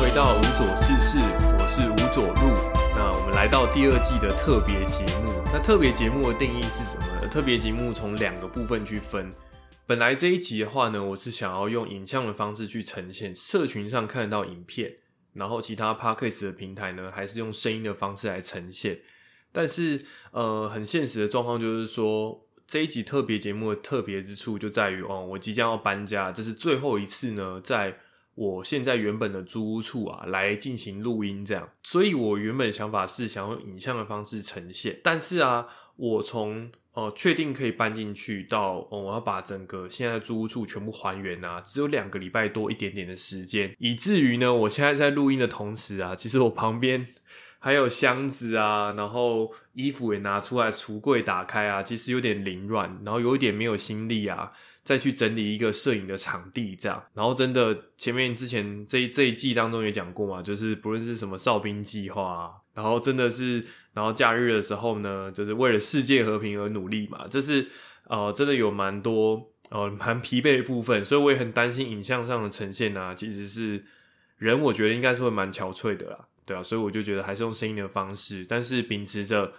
回到无左事事，我是吴左路。那我们来到第二季的特别节目。那特别节目的定义是什么呢？特别节目从两个部分去分。本来这一集的话呢，我是想要用影像的方式去呈现，社群上看得到影片，然后其他 podcast 的平台呢，还是用声音的方式来呈现。但是，呃，很现实的状况就是说，这一集特别节目的特别之处就在于，哦，我即将要搬家，这是最后一次呢，在。我现在原本的租屋处啊，来进行录音这样，所以我原本想法是想用影像的方式呈现，但是啊，我从呃确定可以搬进去到我要把整个现在的租屋处全部还原啊，只有两个礼拜多一点点的时间，以至于呢，我现在在录音的同时啊，其实我旁边还有箱子啊，然后衣服也拿出来，橱柜打开啊，其实有点凌乱，然后有一点没有心力啊。再去整理一个摄影的场地，这样，然后真的前面之前这这一季当中也讲过嘛，就是不论是什么哨兵计划，然后真的是，然后假日的时候呢，就是为了世界和平而努力嘛，这是呃真的有蛮多呃蛮疲惫的部分，所以我也很担心影像上的呈现啊，其实是人我觉得应该是会蛮憔悴的啦，对啊，所以我就觉得还是用声音的方式，但是秉持着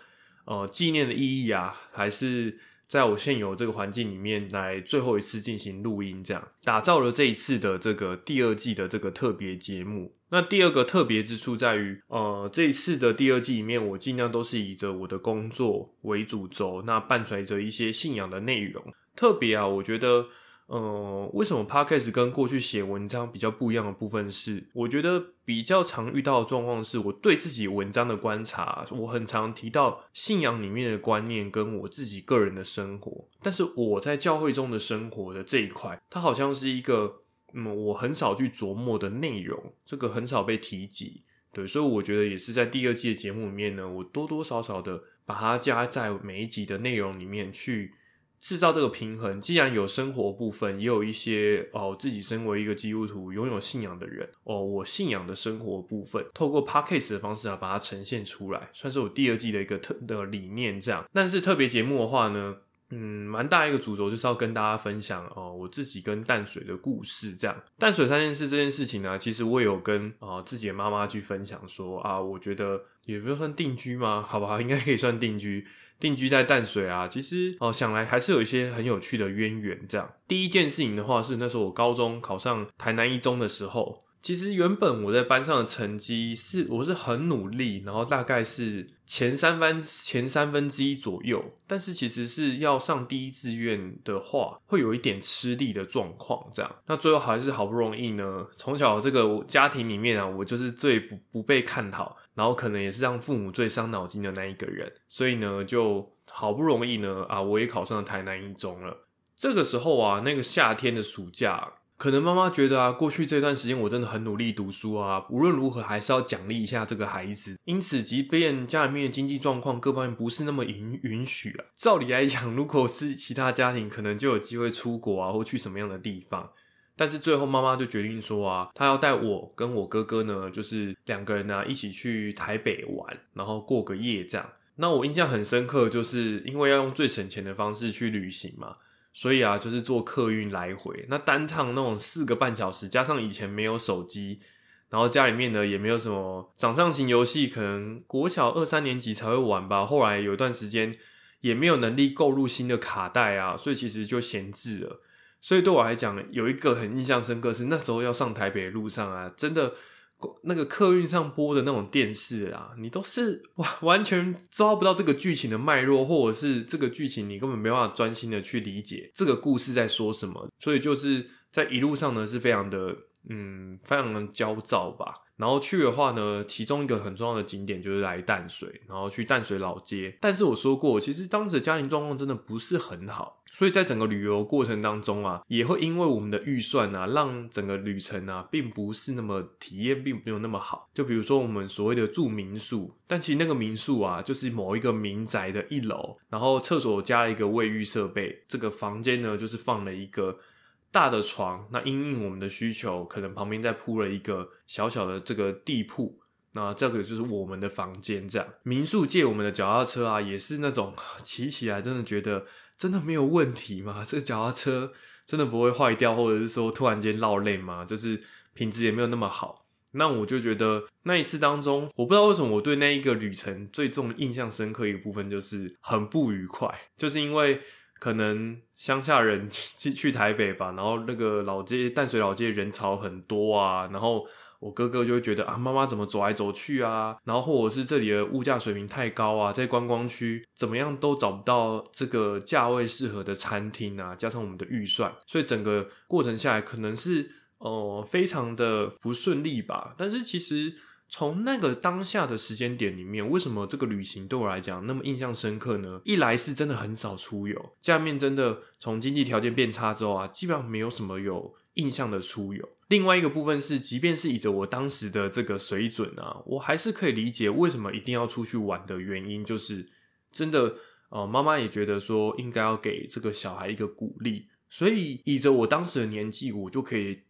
呃纪念的意义啊，还是。在我现有这个环境里面来最后一次进行录音，这样打造了这一次的这个第二季的这个特别节目。那第二个特别之处在于，呃，这一次的第二季里面，我尽量都是以着我的工作为主轴，那伴随着一些信仰的内容。特别啊，我觉得。呃，为什么 podcast 跟过去写文章比较不一样的部分是，我觉得比较常遇到的状况是，我对自己文章的观察，我很常提到信仰里面的观念跟我自己个人的生活，但是我在教会中的生活的这一块，它好像是一个，嗯，我很少去琢磨的内容，这个很少被提及，对，所以我觉得也是在第二季的节目里面呢，我多多少少的把它加在每一集的内容里面去。制造这个平衡，既然有生活部分，也有一些哦，自己身为一个基督徒、拥有信仰的人哦，我信仰的生活部分，透过 podcast 的方式啊，把它呈现出来，算是我第二季的一个特的理念。这样，但是特别节目的话呢，嗯，蛮大一个主轴就是要跟大家分享哦，我自己跟淡水的故事。这样，淡水三件事这件事情呢，其实我有跟啊自己的妈妈去分享说啊，我觉得也不算定居嘛？好不好？应该可以算定居。定居在淡水啊，其实哦想来还是有一些很有趣的渊源。这样，第一件事情的话是那时候我高中考上台南一中的时候。其实原本我在班上的成绩是我是很努力，然后大概是前三分前三分之一左右，但是其实是要上第一志愿的话，会有一点吃力的状况。这样，那最后还是好不容易呢，从小这个家庭里面啊，我就是最不不被看好，然后可能也是让父母最伤脑筋的那一个人，所以呢，就好不容易呢啊，我也考上了台南一中了。这个时候啊，那个夏天的暑假。可能妈妈觉得啊，过去这段时间我真的很努力读书啊，无论如何还是要奖励一下这个孩子。因此，即便家里面的经济状况各方面不是那么允允许啊，照理来讲，如果是其他家庭，可能就有机会出国啊，或去什么样的地方。但是最后妈妈就决定说啊，她要带我跟我哥哥呢，就是两个人呢一起去台北玩，然后过个夜这样。那我印象很深刻，就是因为要用最省钱的方式去旅行嘛。所以啊，就是坐客运来回，那单趟那种四个半小时，加上以前没有手机，然后家里面呢也没有什么掌上型游戏，可能国小二三年级才会玩吧。后来有一段时间也没有能力购入新的卡带啊，所以其实就闲置了。所以对我来讲，有一个很印象深刻是那时候要上台北的路上啊，真的。那个客运上播的那种电视啊，你都是完完全抓不到这个剧情的脉络，或者是这个剧情你根本没办法专心的去理解这个故事在说什么，所以就是在一路上呢是非常的嗯非常的焦躁吧。然后去的话呢，其中一个很重要的景点就是来淡水，然后去淡水老街。但是我说过，其实当时的家庭状况真的不是很好，所以在整个旅游过程当中啊，也会因为我们的预算啊，让整个旅程啊，并不是那么体验，并没有那么好。就比如说我们所谓的住民宿，但其实那个民宿啊，就是某一个民宅的一楼，然后厕所加了一个卫浴设备，这个房间呢，就是放了一个。大的床，那因应我们的需求，可能旁边再铺了一个小小的这个地铺，那这个就是我们的房间。这样，民宿借我们的脚踏车啊，也是那种骑起来真的觉得真的没有问题吗？这个脚踏车真的不会坏掉，或者是说突然间落泪吗？就是品质也没有那么好。那我就觉得那一次当中，我不知道为什么我对那一个旅程最重印象深刻一个部分就是很不愉快，就是因为可能乡下人 去去台北吧，然后那个老街淡水老街人潮很多啊，然后我哥哥就会觉得啊，妈妈怎么走来走去啊，然后或者是这里的物价水平太高啊，在观光区怎么样都找不到这个价位适合的餐厅啊，加上我们的预算，所以整个过程下来可能是。哦，非常的不顺利吧？但是其实从那个当下的时间点里面，为什么这个旅行对我来讲那么印象深刻呢？一来是真的很少出游，下面真的从经济条件变差之后啊，基本上没有什么有印象的出游。另外一个部分是，即便是以着我当时的这个水准啊，我还是可以理解为什么一定要出去玩的原因，就是真的呃，妈妈也觉得说应该要给这个小孩一个鼓励，所以以着我当时的年纪，我就可以。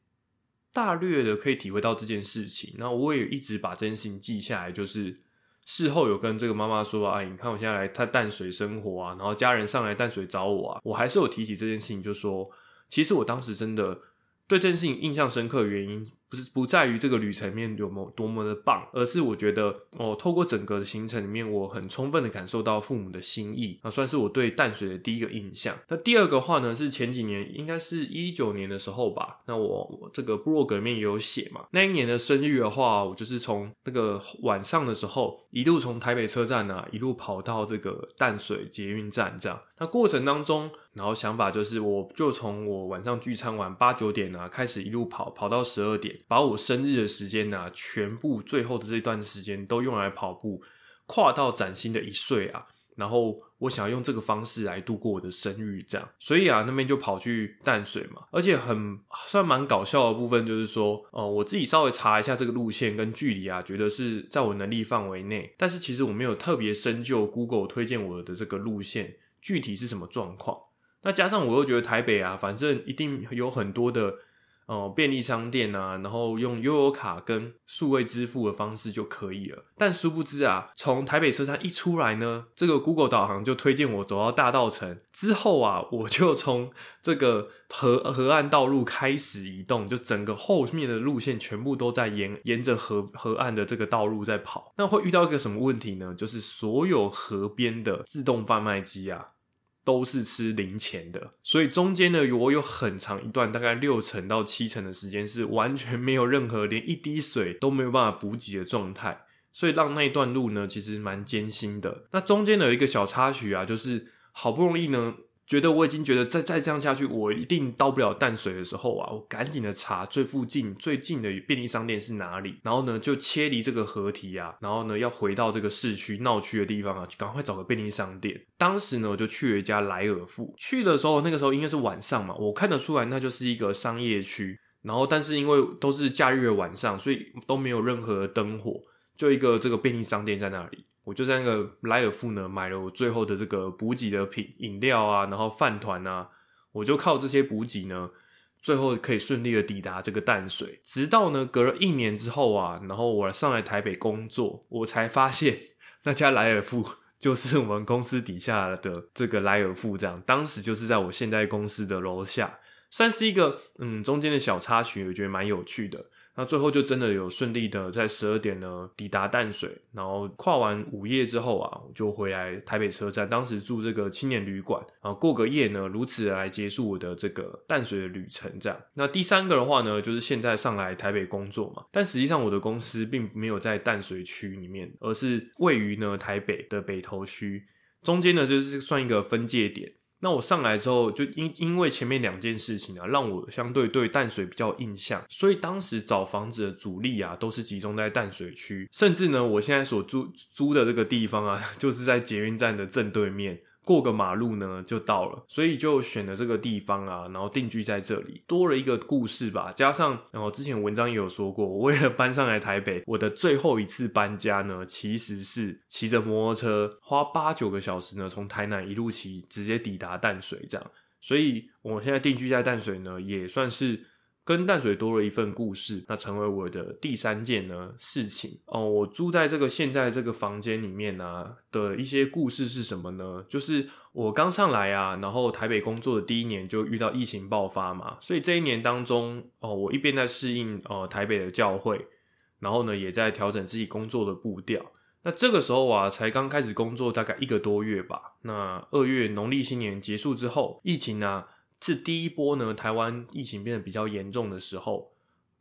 大略的可以体会到这件事情，那我也一直把这件事情记下来，就是事后有跟这个妈妈说，哎，你看我现在来淡水生活啊，然后家人上来淡水找我啊，我还是有提起这件事情，就说其实我当时真的对这件事情印象深刻的原因。不是不在于这个旅程面有么多么的棒，而是我觉得哦，透过整个行程里面，我很充分的感受到父母的心意啊，算是我对淡水的第一个印象。那第二个话呢，是前几年，应该是一九年的时候吧。那我这个部落格里面也有写嘛。那一年的生日的话，我就是从那个晚上的时候，一路从台北车站啊，一路跑到这个淡水捷运站这样。那过程当中，然后想法就是，我就从我晚上聚餐完八九点啊，开始一路跑跑到十二点。把我生日的时间呢，全部最后的这段时间都用来跑步，跨到崭新的一岁啊！然后我想要用这个方式来度过我的生日，这样，所以啊，那边就跑去淡水嘛。而且很算蛮搞笑的部分就是说，哦，我自己稍微查一下这个路线跟距离啊，觉得是在我能力范围内。但是其实我没有特别深究 Google 推荐我的这个路线具体是什么状况。那加上我又觉得台北啊，反正一定有很多的。哦，便利商店啊，然后用悠游卡跟数位支付的方式就可以了。但殊不知啊，从台北车站一出来呢，这个 Google 导航就推荐我走到大道城。之后啊，我就从这个河河岸道路开始移动，就整个后面的路线全部都在沿沿着河河岸的这个道路在跑。那会遇到一个什么问题呢？就是所有河边的自动贩卖机啊。都是吃零钱的，所以中间呢，我有很长一段，大概六成到七成的时间是完全没有任何，连一滴水都没有办法补给的状态，所以让那一段路呢，其实蛮艰辛的。那中间有一个小插曲啊，就是好不容易呢。觉得我已经觉得再再这样下去，我一定到不了淡水的时候啊，我赶紧的查最附近最近的便利商店是哪里，然后呢就切离这个河堤啊，然后呢要回到这个市区闹区的地方啊，就赶快找个便利商店。当时呢我就去了一家莱尔富，去的时候那个时候应该是晚上嘛，我看得出来那就是一个商业区，然后但是因为都是假日的晚上，所以都没有任何灯火，就一个这个便利商店在那里。我就在那个莱尔富呢买了我最后的这个补给的品饮料啊，然后饭团啊，我就靠这些补给呢，最后可以顺利的抵达这个淡水。直到呢隔了一年之后啊，然后我上来台北工作，我才发现那家莱尔富 就是我们公司底下的这个莱尔富，这样当时就是在我现在公司的楼下，算是一个嗯中间的小插曲，我觉得蛮有趣的。那最后就真的有顺利的在十二点呢抵达淡水，然后跨完午夜之后啊，我就回来台北车站，当时住这个青年旅馆啊，过个夜呢，如此来结束我的这个淡水的旅程。这样，那第三个的话呢，就是现在上来台北工作嘛，但实际上我的公司并没有在淡水区里面，而是位于呢台北的北投区，中间呢就是算一个分界点。那我上来之后，就因因为前面两件事情啊，让我相对对淡水比较印象，所以当时找房子的主力啊，都是集中在淡水区，甚至呢，我现在所租租的这个地方啊，就是在捷运站的正对面。过个马路呢就到了，所以就选了这个地方啊，然后定居在这里，多了一个故事吧。加上然后之前文章也有说过，我为了搬上来台北，我的最后一次搬家呢，其实是骑着摩托车，花八九个小时呢，从台南一路骑，直接抵达淡水这样。所以我现在定居在淡水呢，也算是。跟淡水多了一份故事，那成为我的第三件呢事情哦。我住在这个现在这个房间里面呢的一些故事是什么呢？就是我刚上来啊，然后台北工作的第一年就遇到疫情爆发嘛，所以这一年当中哦，我一边在适应哦台北的教会，然后呢，也在调整自己工作的步调。那这个时候啊，才刚开始工作，大概一个多月吧。那二月农历新年结束之后，疫情呢是第一波呢，台湾疫情变得比较严重的时候。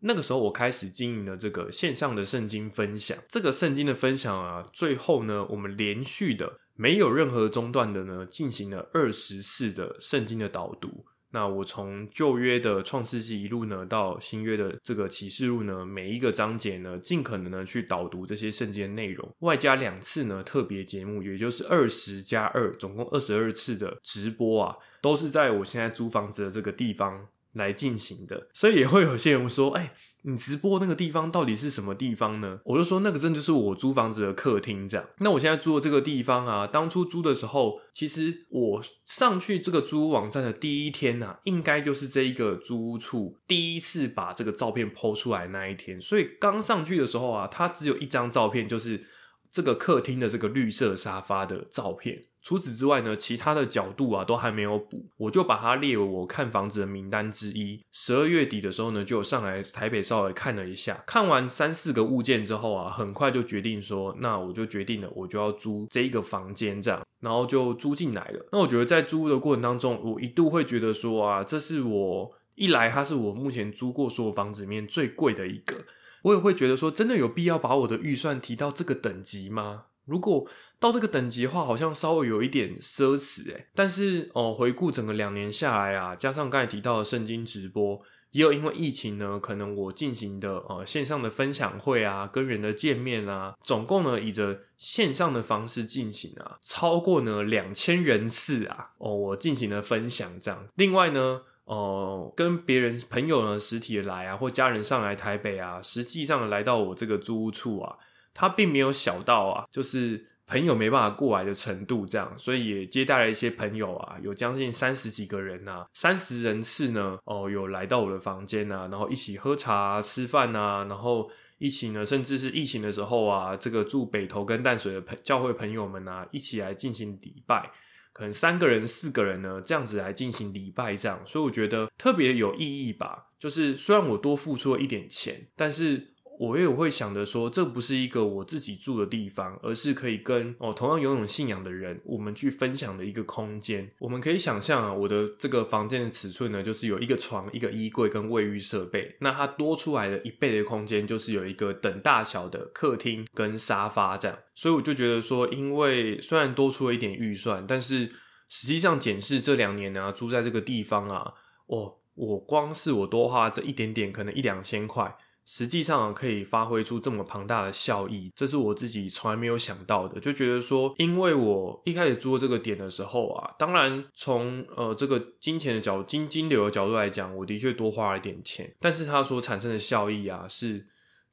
那个时候，我开始经营了这个线上的圣经分享。这个圣经的分享啊，最后呢，我们连续的没有任何中断的呢，进行了二十次的圣经的导读。那我从旧约的创世纪一路呢，到新约的这个启示录呢，每一个章节呢，尽可能的去导读这些圣经的内容，外加两次呢特别节目，也就是二十加二，总共二十二次的直播啊，都是在我现在租房子的这个地方。来进行的，所以也会有些人说：“哎，你直播那个地方到底是什么地方呢？”我就说：“那个真就是我租房子的客厅，这样。”那我现在租的这个地方啊，当初租的时候，其实我上去这个租屋网站的第一天呐，应该就是这一个租屋处第一次把这个照片抛出来那一天。所以刚上去的时候啊，它只有一张照片，就是这个客厅的这个绿色沙发的照片。除此之外呢，其他的角度啊都还没有补，我就把它列为我看房子的名单之一。十二月底的时候呢，就上来台北稍微看了一下，看完三四个物件之后啊，很快就决定说，那我就决定了，我就要租这一个房间这样，然后就租进来了。那我觉得在租的过程当中，我一度会觉得说啊，这是我一来它是我目前租过所有房子里面最贵的一个，我也会觉得说，真的有必要把我的预算提到这个等级吗？如果到这个等级的话，好像稍微有一点奢侈诶。但是哦，回顾整个两年下来啊，加上刚才提到的圣经直播，也有因为疫情呢，可能我进行的呃线上的分享会啊，跟人的见面啊，总共呢以着线上的方式进行啊，超过呢两千人次啊哦，我进行了分享这样。另外呢，哦跟别人朋友呢实体来啊，或家人上来台北啊，实际上来到我这个租屋处啊，他并没有小到啊，就是。朋友没办法过来的程度，这样，所以也接待了一些朋友啊，有将近三十几个人呐，三十人次呢，哦，有来到我的房间呐，然后一起喝茶、吃饭呐，然后一起呢，甚至是疫情的时候啊，这个住北投跟淡水的朋教会朋友们呐，一起来进行礼拜，可能三个人、四个人呢，这样子来进行礼拜，这样，所以我觉得特别有意义吧。就是虽然我多付出了一点钱，但是。我也会想着说，这不是一个我自己住的地方，而是可以跟哦同样拥有信仰的人，我们去分享的一个空间。我们可以想象啊，我的这个房间的尺寸呢，就是有一个床、一个衣柜跟卫浴设备。那它多出来的一倍的空间，就是有一个等大小的客厅跟沙发这样。所以我就觉得说，因为虽然多出了一点预算，但是实际上检视这两年呢，住在这个地方啊，哦，我光是我多花这一点点，可能一两千块。实际上可以发挥出这么庞大的效益，这是我自己从来没有想到的。就觉得说，因为我一开始做这个点的时候啊，当然从呃这个金钱的角金金流的角度来讲，我的确多花了一点钱，但是它所产生的效益啊是。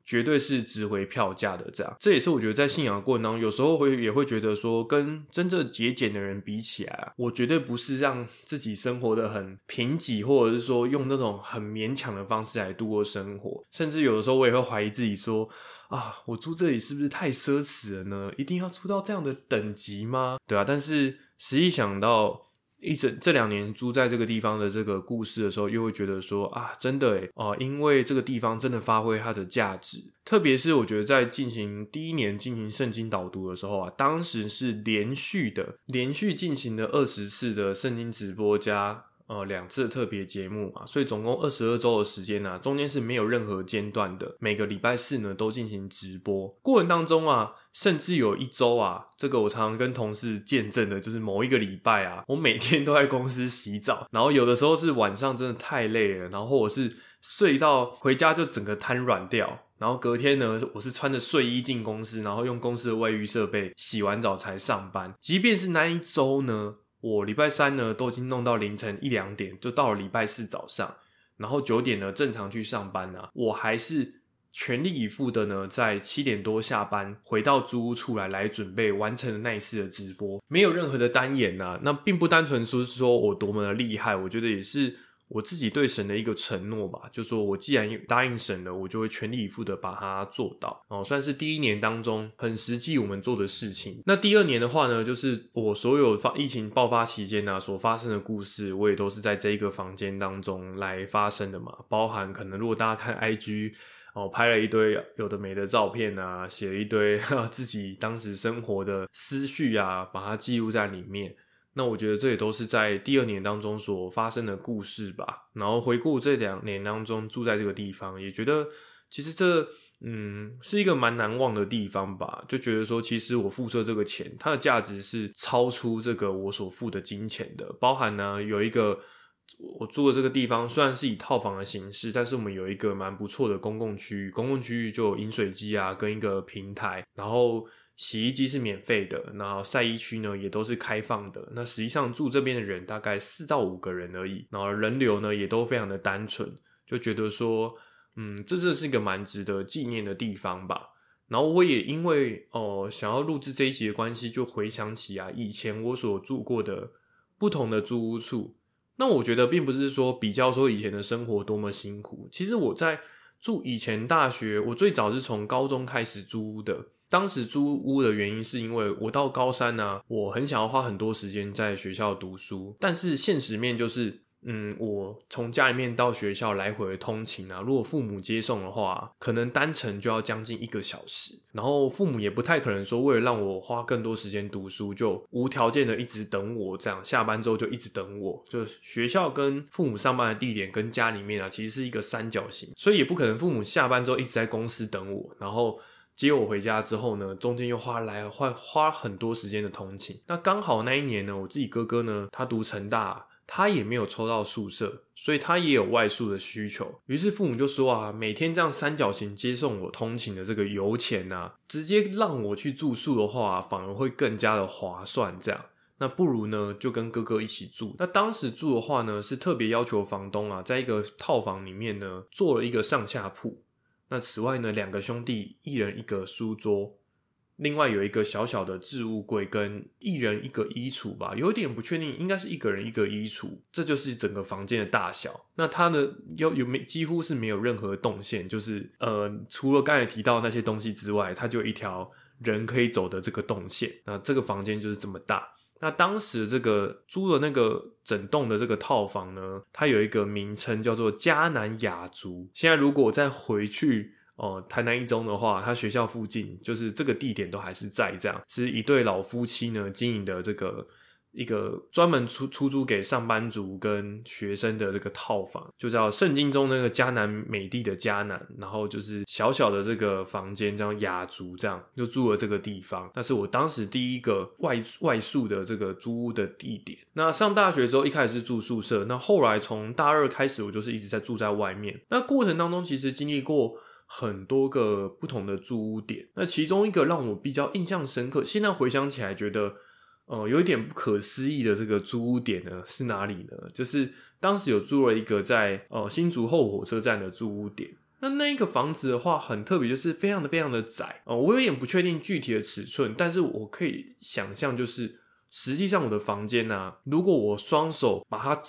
绝对是值回票价的，这样，这也是我觉得在信仰的过程当中，有时候会也会觉得说，跟真正节俭的人比起来，我绝对不是让自己生活的很贫瘠，或者是说用那种很勉强的方式来度过生活，甚至有的时候我也会怀疑自己说，啊，我住这里是不是太奢侈了呢？一定要住到这样的等级吗？对啊，但是实际想到。一整这两年住在这个地方的这个故事的时候，又会觉得说啊，真的诶哦，因为这个地方真的发挥它的价值。特别是我觉得在进行第一年进行圣经导读的时候啊，当时是连续的，连续进行了二十次的圣经直播加。呃，两次特别节目嘛，所以总共二十二周的时间呢，中间是没有任何间断的。每个礼拜四呢，都进行直播。过程当中啊，甚至有一周啊，这个我常常跟同事见证的，就是某一个礼拜啊，我每天都在公司洗澡，然后有的时候是晚上真的太累了，然后我是睡到回家就整个瘫软掉，然后隔天呢，我是穿着睡衣进公司，然后用公司的卫浴设备洗完澡才上班。即便是那一周呢。我礼拜三呢都已经弄到凌晨一两点，就到了礼拜四早上，然后九点呢正常去上班了，我还是全力以赴的呢，在七点多下班回到租屋处来来准备完成那一次的直播，没有任何的单眼呐，那并不单纯说是说我多么的厉害，我觉得也是。我自己对神的一个承诺吧，就说我既然答应神了，我就会全力以赴的把它做到。哦，算是第一年当中很实际我们做的事情。那第二年的话呢，就是我所有发疫情爆发期间呢所发生的故事，我也都是在这一个房间当中来发生的嘛。包含可能如果大家看 IG。哦，拍了一堆有的没的照片啊，写了一堆 自己当时生活的思绪啊，把它记录在里面。那我觉得这也都是在第二年当中所发生的故事吧。然后回顾这两年当中住在这个地方，也觉得其实这嗯是一个蛮难忘的地方吧。就觉得说，其实我付出这个钱，它的价值是超出这个我所付的金钱的，包含呢有一个。我住的这个地方虽然是以套房的形式，但是我们有一个蛮不错的公共区域。公共区域就有饮水机啊，跟一个平台，然后洗衣机是免费的，然后晒衣区呢也都是开放的。那实际上住这边的人大概四到五个人而已，然后人流呢也都非常的单纯，就觉得说，嗯，这真的是一个蛮值得纪念的地方吧。然后我也因为哦想要录制这一集的关系，就回想起啊以前我所住过的不同的租屋处。那我觉得并不是说比较说以前的生活多么辛苦，其实我在住以前大学，我最早是从高中开始租屋的。当时租屋的原因是因为我到高三呢，我很想要花很多时间在学校读书，但是现实面就是。嗯，我从家里面到学校来回的通勤啊，如果父母接送的话，可能单程就要将近一个小时。然后父母也不太可能说，为了让我花更多时间读书，就无条件的一直等我这样，下班之后就一直等我。就学校跟父母上班的地点跟家里面啊，其实是一个三角形，所以也不可能父母下班之后一直在公司等我，然后接我回家之后呢，中间又花来花花很多时间的通勤。那刚好那一年呢，我自己哥哥呢，他读成大。他也没有抽到宿舍，所以他也有外宿的需求。于是父母就说啊，每天这样三角形接送我通勤的这个油钱啊，直接让我去住宿的话，反而会更加的划算。这样，那不如呢就跟哥哥一起住。那当时住的话呢，是特别要求房东啊，在一个套房里面呢，做了一个上下铺。那此外呢，两个兄弟一人一个书桌。另外有一个小小的置物柜，跟一人一个衣橱吧，有点不确定，应该是一个人一个衣橱，这就是整个房间的大小。那它呢，有有没几乎是没有任何动线，就是呃，除了刚才提到那些东西之外，它就一条人可以走的这个动线。那这个房间就是这么大。那当时这个租的那个整栋的这个套房呢，它有一个名称叫做迦南雅族。现在如果再回去。哦，台南一中的话，它学校附近就是这个地点都还是在这样，是一对老夫妻呢经营的这个一个专门出出租给上班族跟学生的这个套房，就叫圣经中那个迦南美地的迦南，然后就是小小的这个房间叫雅族，这样就住了这个地方。那是我当时第一个外外宿的这个租屋的地点。那上大学之后一开始是住宿舍，那后来从大二开始我就是一直在住在外面。那过程当中其实经历过。很多个不同的租屋点，那其中一个让我比较印象深刻，现在回想起来觉得，呃，有一点不可思议的这个租屋点呢是哪里呢？就是当时有租了一个在呃新竹后火车站的租屋点，那那一个房子的话很特别，就是非常的非常的窄哦，我有点不确定具体的尺寸，但是我可以想象，就是实际上我的房间呢，如果我双手把它。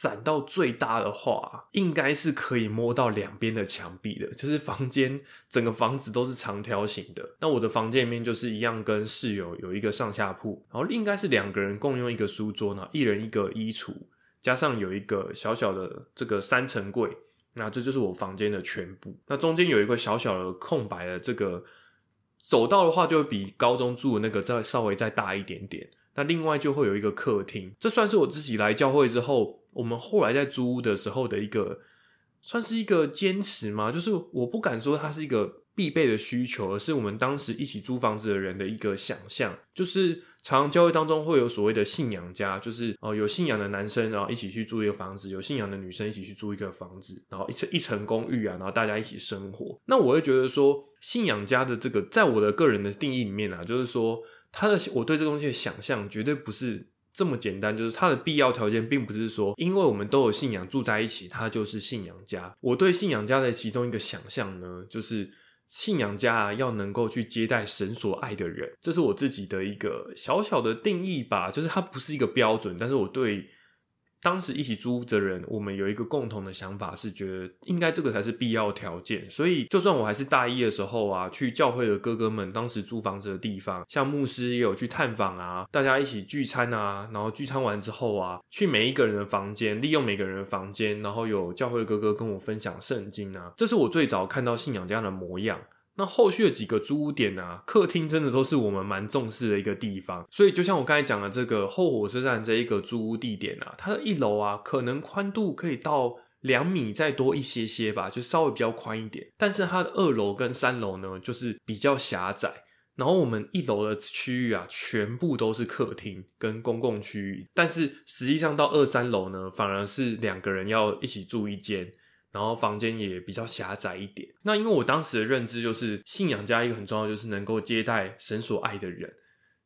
展到最大的话，应该是可以摸到两边的墙壁的，就是房间整个房子都是长条形的。那我的房间里面就是一样，跟室友有一个上下铺，然后应该是两个人共用一个书桌呢，一人一个衣橱，加上有一个小小的这个三层柜。那这就是我房间的全部。那中间有一个小小的空白的这个走道的话，就会比高中住的那个再稍微再大一点点。那另外就会有一个客厅，这算是我自己来教会之后。我们后来在租屋的时候的一个，算是一个坚持嘛？就是我不敢说它是一个必备的需求，而是我们当时一起租房子的人的一个想象。就是常常教会当中会有所谓的信仰家，就是哦有信仰的男生然后一起去租一个房子，有信仰的女生一起去租一个房子，然后一层一层公寓啊，然后大家一起生活。那我会觉得说，信仰家的这个，在我的个人的定义里面啊，就是说他的我对这东西的想象绝对不是。这么简单，就是它的必要条件，并不是说，因为我们都有信仰住在一起，它就是信仰家。我对信仰家的其中一个想象呢，就是信仰家啊，要能够去接待神所爱的人，这是我自己的一个小小的定义吧。就是它不是一个标准，但是我对当时一起租的人，我们有一个共同的想法，是觉得应该这个才是必要条件。所以，就算我还是大一的时候啊，去教会的哥哥们当时租房子的地方，像牧师也有去探访啊，大家一起聚餐啊，然后聚餐完之后啊，去每一个人的房间，利用每个人的房间，然后有教会的哥哥跟我分享圣经啊，这是我最早看到信仰这样的模样。那后续的几个租屋点啊，客厅真的都是我们蛮重视的一个地方。所以就像我刚才讲的这个后火车站这一个租屋地点啊，它的一楼啊，可能宽度可以到两米再多一些些吧，就稍微比较宽一点。但是它的二楼跟三楼呢，就是比较狭窄。然后我们一楼的区域啊，全部都是客厅跟公共区域。但是实际上到二三楼呢，反而是两个人要一起住一间。然后房间也比较狭窄一点。那因为我当时的认知就是信仰家一个很重要，就是能够接待神所爱的人。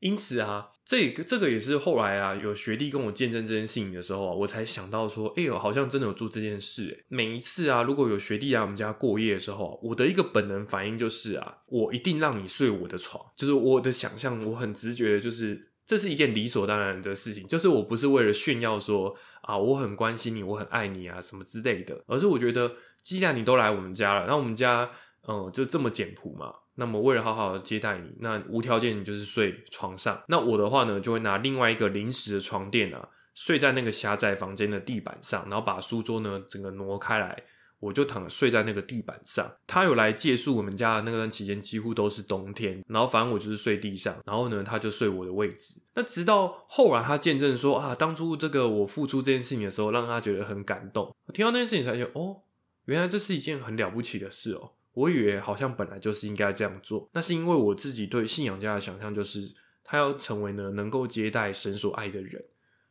因此啊，这个这个也是后来啊，有学弟跟我见证这件事情的时候啊，我才想到说，哎呦，好像真的有做这件事。每一次啊，如果有学弟来我们家过夜的时候，我的一个本能反应就是啊，我一定让你睡我的床。就是我的想象，我很直觉的就是。这是一件理所当然的事情，就是我不是为了炫耀说啊，我很关心你，我很爱你啊，什么之类的，而是我觉得，既然你都来我们家了，那我们家嗯就这么简朴嘛，那么为了好好的接待你，那无条件你就是睡床上，那我的话呢，就会拿另外一个临时的床垫啊，睡在那个狭窄房间的地板上，然后把书桌呢整个挪开来。我就躺睡在那个地板上，他有来借宿我们家的那段期间，几乎都是冬天。然后反正我就是睡地上，然后呢，他就睡我的位置。那直到后来他见证说啊，当初这个我付出这件事情的时候，让他觉得很感动。听到那件事情才觉得哦，原来这是一件很了不起的事哦。我以为好像本来就是应该这样做，那是因为我自己对信仰家的想象就是他要成为呢能够接待神所爱的人。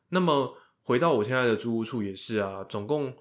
那么回到我现在的租屋处也是啊，总共。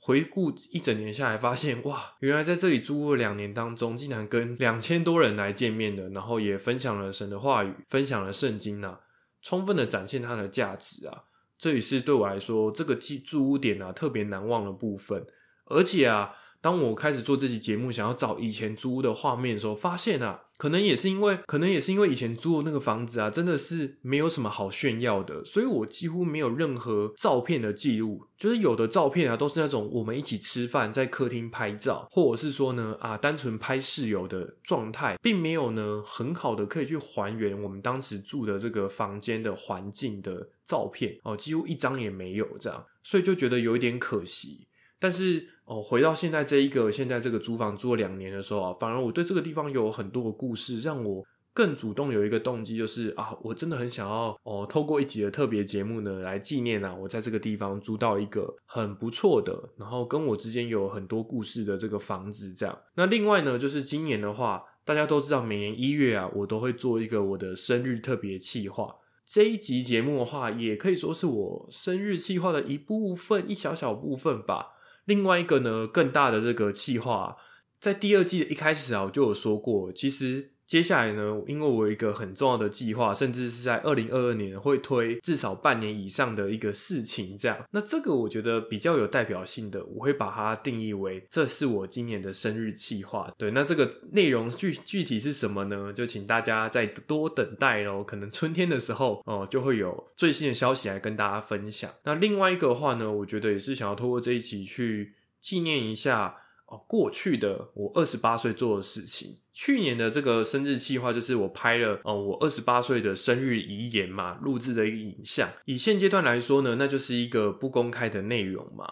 回顾一整年下来，发现哇，原来在这里租了两年当中，竟然跟两千多人来见面的，然后也分享了神的话语，分享了圣经啊，充分的展现它的价值啊，这也是对我来说这个住住屋点啊特别难忘的部分，而且啊。当我开始做这期节目，想要找以前租屋的画面的时候，发现啊，可能也是因为，可能也是因为以前租的那个房子啊，真的是没有什么好炫耀的，所以我几乎没有任何照片的记录。就是有的照片啊，都是那种我们一起吃饭，在客厅拍照，或者是说呢啊，单纯拍室友的状态，并没有呢很好的可以去还原我们当时住的这个房间的环境的照片哦，几乎一张也没有这样，所以就觉得有一点可惜。但是哦，回到现在这一个现在这个租房租了两年的时候啊，反而我对这个地方有很多的故事，让我更主动有一个动机，就是啊，我真的很想要哦，透过一集的特别节目呢，来纪念啊，我在这个地方租到一个很不错的，然后跟我之间有很多故事的这个房子。这样，那另外呢，就是今年的话，大家都知道，每年一月啊，我都会做一个我的生日特别企划。这一集节目的话，也可以说是我生日计划的一部分，一小小部分吧。另外一个呢，更大的这个计划，在第二季的一开始啊，我就有说过，其实接下来呢，因为我有一个很重要的计划，甚至是在二零二二年会推至少半年以上的一个事情，这样。那这个我觉得比较有代表性的，我会把它定义为这是我今年的生日计划。对，那这个内容具具体是什么呢？就请大家再多等待喽，可能春天的时候哦，就会有最新的消息来跟大家分享。那另外一个话呢，我觉得也是想要通过这一集去。纪念一下哦，过去的我二十八岁做的事情。去年的这个生日计划就是我拍了哦，我二十八岁的生日遗言嘛，录制的一个影像。以现阶段来说呢，那就是一个不公开的内容嘛。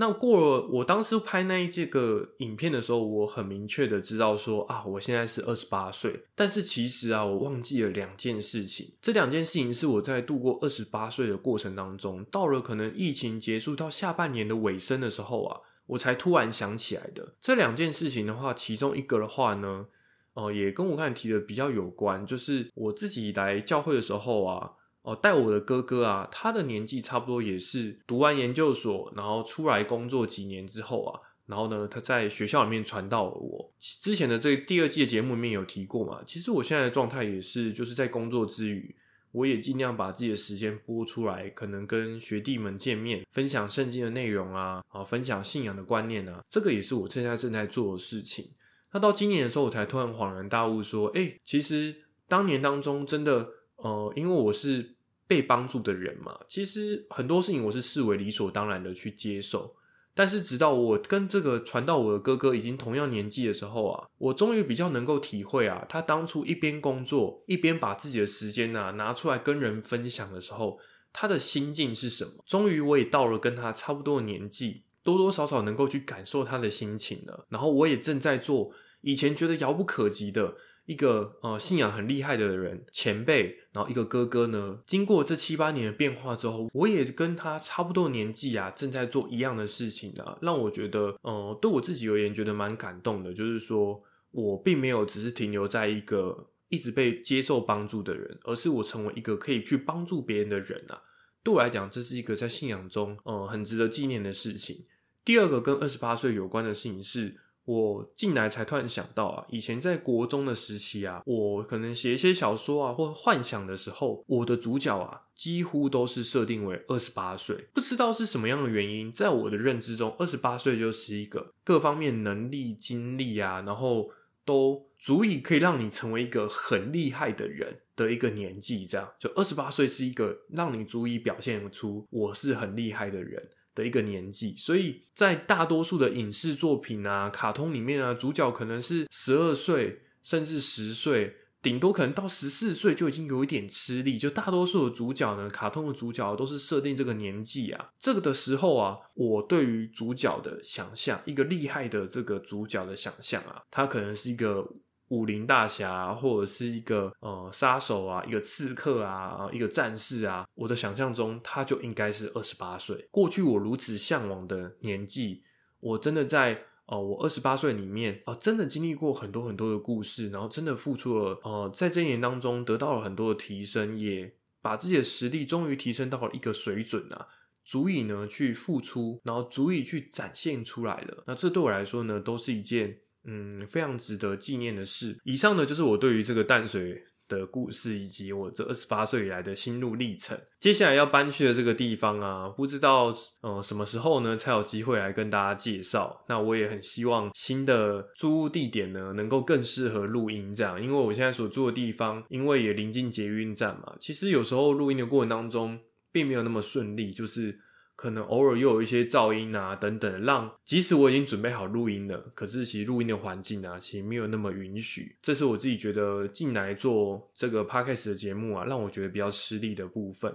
那过了，我当时拍那一这个影片的时候，我很明确的知道说啊，我现在是二十八岁。但是其实啊，我忘记了两件事情。这两件事情是我在度过二十八岁的过程当中，到了可能疫情结束到下半年的尾声的时候啊。我才突然想起来的这两件事情的话，其中一个的话呢，哦，也跟我刚才提的比较有关，就是我自己来教会的时候啊，哦，带我的哥哥啊，他的年纪差不多也是读完研究所，然后出来工作几年之后啊，然后呢，他在学校里面传到了我之前的这第二季的节目里面有提过嘛，其实我现在的状态也是就是在工作之余。我也尽量把自己的时间拨出来，可能跟学弟们见面，分享圣经的内容啊，啊，分享信仰的观念啊，这个也是我现在正在做的事情。那到今年的时候，我才突然恍然大悟，说，哎，其实当年当中真的，呃，因为我是被帮助的人嘛，其实很多事情我是视为理所当然的去接受。但是直到我跟这个传到我的哥哥已经同样年纪的时候啊，我终于比较能够体会啊，他当初一边工作一边把自己的时间呐拿出来跟人分享的时候，他的心境是什么？终于我也到了跟他差不多的年纪，多多少少能够去感受他的心情了。然后我也正在做以前觉得遥不可及的。一个呃信仰很厉害的人前辈，然后一个哥哥呢，经过这七八年的变化之后，我也跟他差不多年纪啊，正在做一样的事情啊，让我觉得，呃，对我自己而言，觉得蛮感动的。就是说我并没有只是停留在一个一直被接受帮助的人，而是我成为一个可以去帮助别人的人啊。对我来讲，这是一个在信仰中，呃，很值得纪念的事情。第二个跟二十八岁有关的事情是。我进来才突然想到啊，以前在国中的时期啊，我可能写一些小说啊，或幻想的时候，我的主角啊，几乎都是设定为二十八岁。不知道是什么样的原因，在我的认知中，二十八岁就是一个各方面能力、经历啊，然后都足以可以让你成为一个很厉害的人的一个年纪。这样，就二十八岁是一个让你足以表现出我是很厉害的人。的一个年纪，所以在大多数的影视作品啊、卡通里面啊，主角可能是十二岁，甚至十岁，顶多可能到十四岁就已经有一点吃力。就大多数的主角呢，卡通的主角都是设定这个年纪啊。这个的时候啊，我对于主角的想象，一个厉害的这个主角的想象啊，他可能是一个。武林大侠，或者是一个呃杀手啊，一个刺客啊，一个战士啊，我的想象中他就应该是二十八岁。过去我如此向往的年纪，我真的在呃我二十八岁里面啊，真的经历过很多很多的故事，然后真的付出了呃在这一年当中得到了很多的提升，也把自己的实力终于提升到了一个水准啊，足以呢去付出，然后足以去展现出来了。那这对我来说呢，都是一件。嗯，非常值得纪念的事。以上呢，就是我对于这个淡水的故事，以及我这二十八岁以来的心路历程。接下来要搬去的这个地方啊，不知道呃什么时候呢才有机会来跟大家介绍。那我也很希望新的租屋地点呢，能够更适合录音这样，因为我现在所住的地方，因为也临近捷运站嘛，其实有时候录音的过程当中，并没有那么顺利，就是。可能偶尔又有一些噪音啊等等，让即使我已经准备好录音了，可是其实录音的环境啊，其实没有那么允许。这是我自己觉得进来做这个 podcast 的节目啊，让我觉得比较吃力的部分。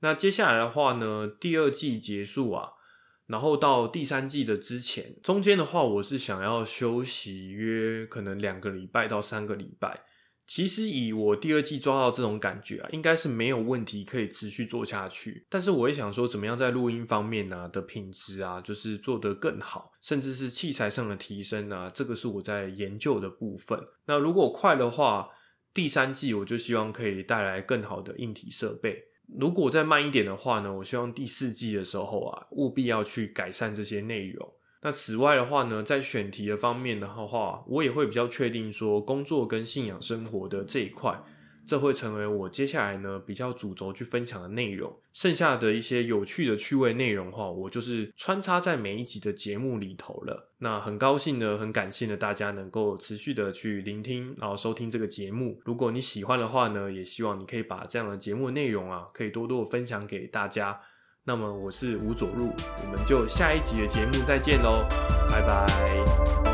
那接下来的话呢，第二季结束啊，然后到第三季的之前，中间的话，我是想要休息约可能两个礼拜到三个礼拜。其实以我第二季抓到这种感觉啊，应该是没有问题可以持续做下去。但是我也想说，怎么样在录音方面呢的品质啊，就是做得更好，甚至是器材上的提升啊，这个是我在研究的部分。那如果快的话，第三季我就希望可以带来更好的硬体设备。如果再慢一点的话呢，我希望第四季的时候啊，务必要去改善这些内容。那此外的话呢，在选题的方面的话，我也会比较确定说，工作跟信仰生活的这一块。这会成为我接下来呢比较主轴去分享的内容，剩下的一些有趣的趣味内容哈，我就是穿插在每一集的节目里头了。那很高兴呢，很感谢呢大家能够持续的去聆听，然后收听这个节目。如果你喜欢的话呢，也希望你可以把这样的节目内容啊，可以多多分享给大家。那么我是吴佐入，我们就下一集的节目再见喽，拜拜。